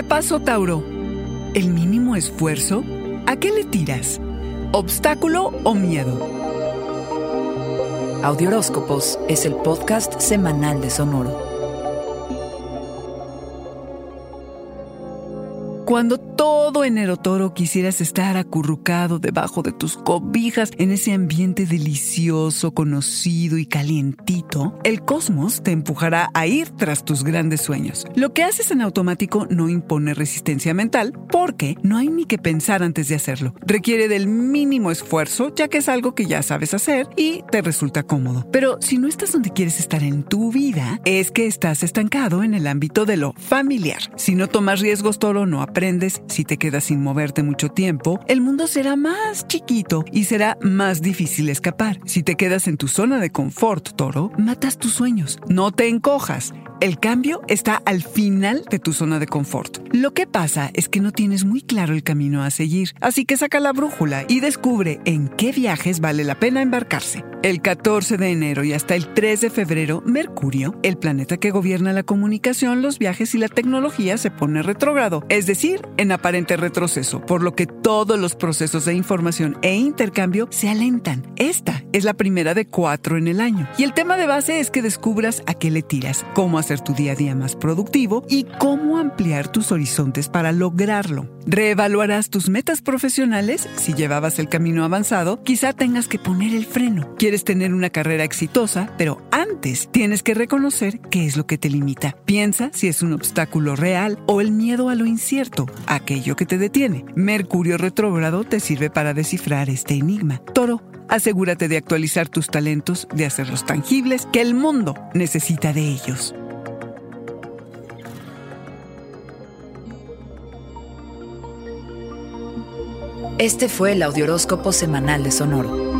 ¿Qué pasó, Tauro? ¿El mínimo esfuerzo? ¿A qué le tiras? ¿Obstáculo o miedo? Audioróscopos es el podcast semanal de Sonoro. Cuando todo enero toro quisieras estar acurrucado debajo de tus cobijas en ese ambiente delicioso, conocido y calientito, el cosmos te empujará a ir tras tus grandes sueños. Lo que haces en automático no impone resistencia mental porque no hay ni que pensar antes de hacerlo. Requiere del mínimo esfuerzo ya que es algo que ya sabes hacer y te resulta cómodo. Pero si no estás donde quieres estar en tu vida, es que estás estancado en el ámbito de lo familiar. Si no tomas riesgos toro, no aprendes si te quedas sin moverte mucho tiempo, el mundo será más chiquito y será más difícil escapar. Si te quedas en tu zona de confort, toro, matas tus sueños. No te encojas. El cambio está al final de tu zona de confort. Lo que pasa es que no tienes muy claro el camino a seguir, así que saca la brújula y descubre en qué viajes vale la pena embarcarse. El 14 de enero y hasta el 3 de febrero, Mercurio, el planeta que gobierna la comunicación, los viajes y la tecnología, se pone retrógrado, es decir, en aparente retroceso, por lo que todos los procesos de información e intercambio se alentan. Esta es la primera de cuatro en el año. Y el tema de base es que descubras a qué le tiras, cómo hacer tu día a día más productivo y cómo ampliar tus horizontes para lograrlo. Reevaluarás tus metas profesionales. Si llevabas el camino avanzado, quizá tengas que poner el freno. Tener una carrera exitosa, pero antes tienes que reconocer qué es lo que te limita. Piensa si es un obstáculo real o el miedo a lo incierto, aquello que te detiene. Mercurio retrógrado te sirve para descifrar este enigma. Toro, asegúrate de actualizar tus talentos, de hacerlos tangibles, que el mundo necesita de ellos. Este fue el Audioróscopo Semanal de Sonoro.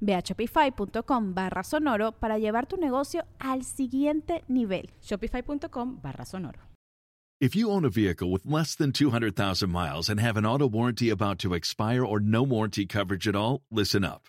Ve a shopify.com barra sonoro para llevar tu negocio al siguiente nivel. Shopify.com barra sonoro. If you own a vehicle with less than 200,000 miles and have an auto warranty about to expire or no warranty coverage at all, listen up.